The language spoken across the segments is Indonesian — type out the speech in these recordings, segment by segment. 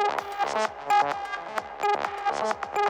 Thank you.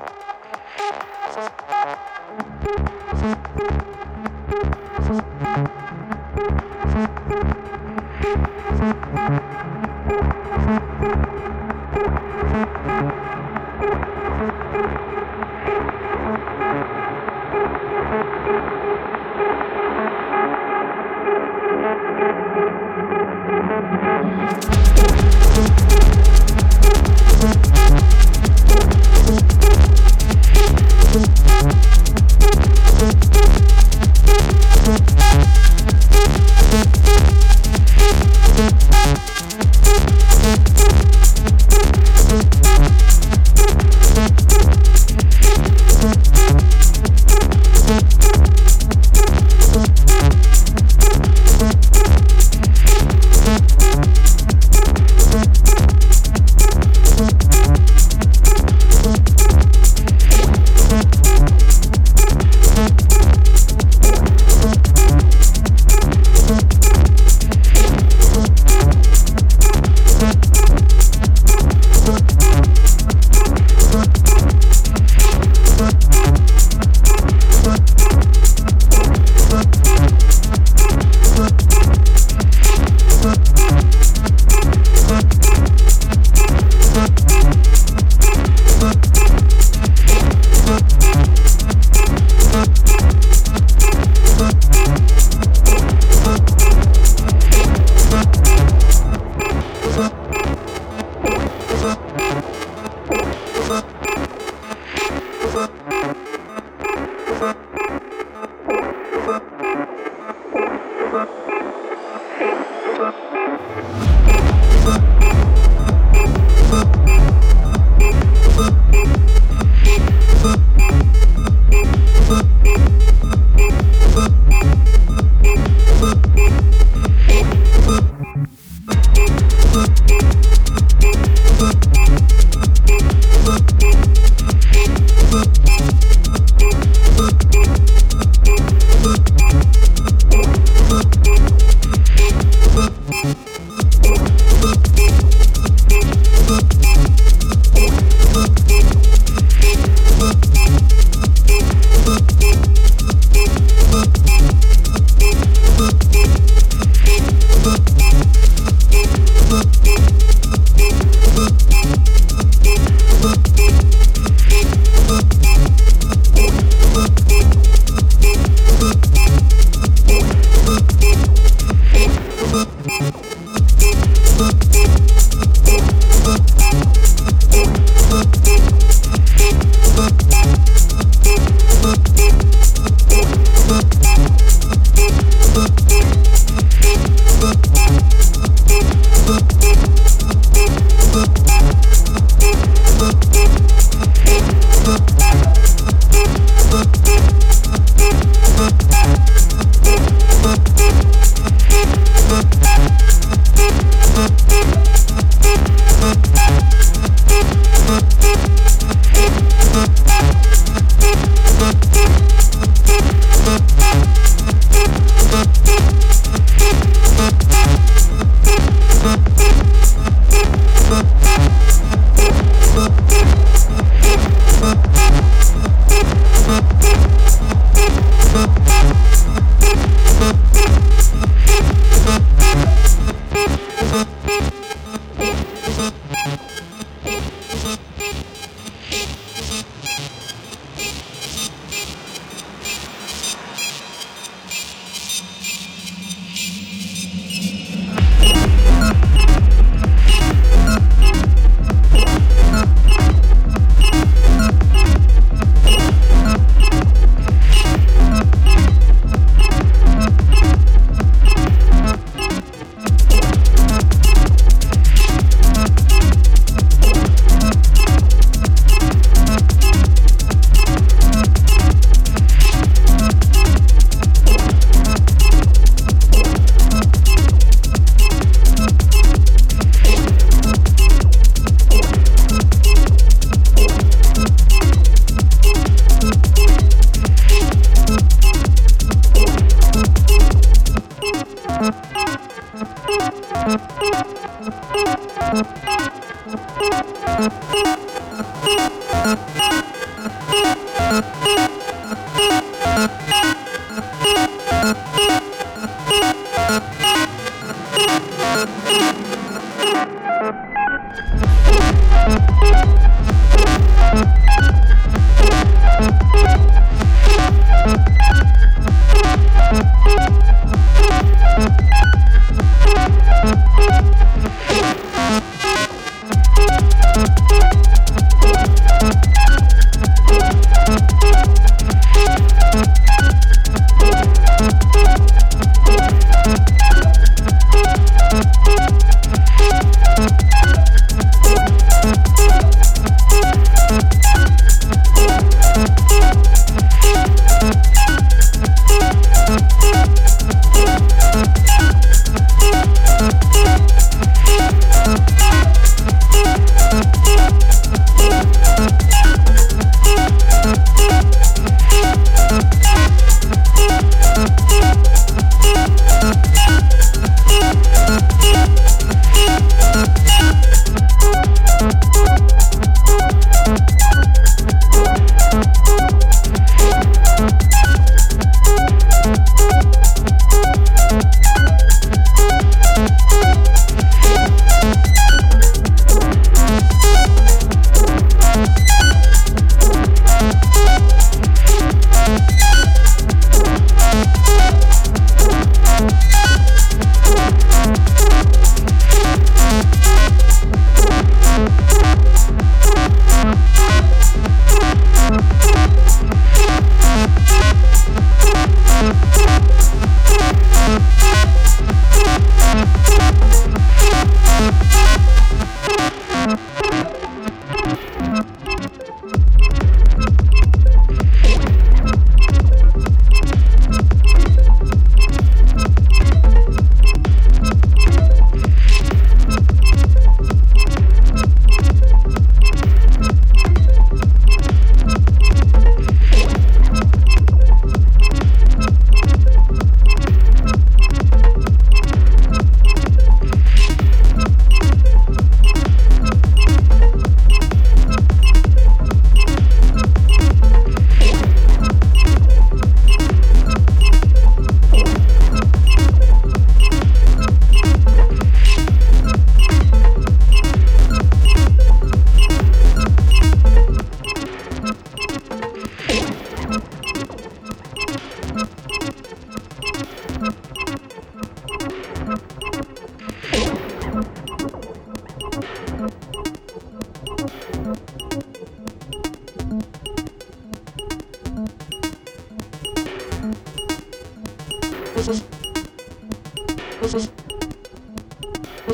Thank you.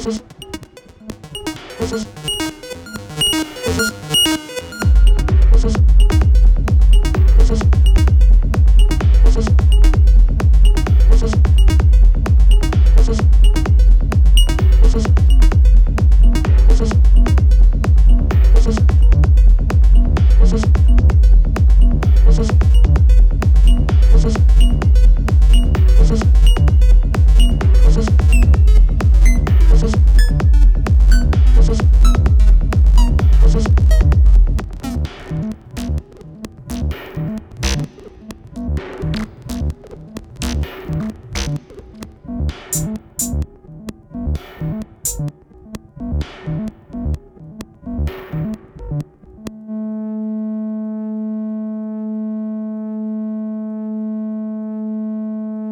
Cosas. Cosas.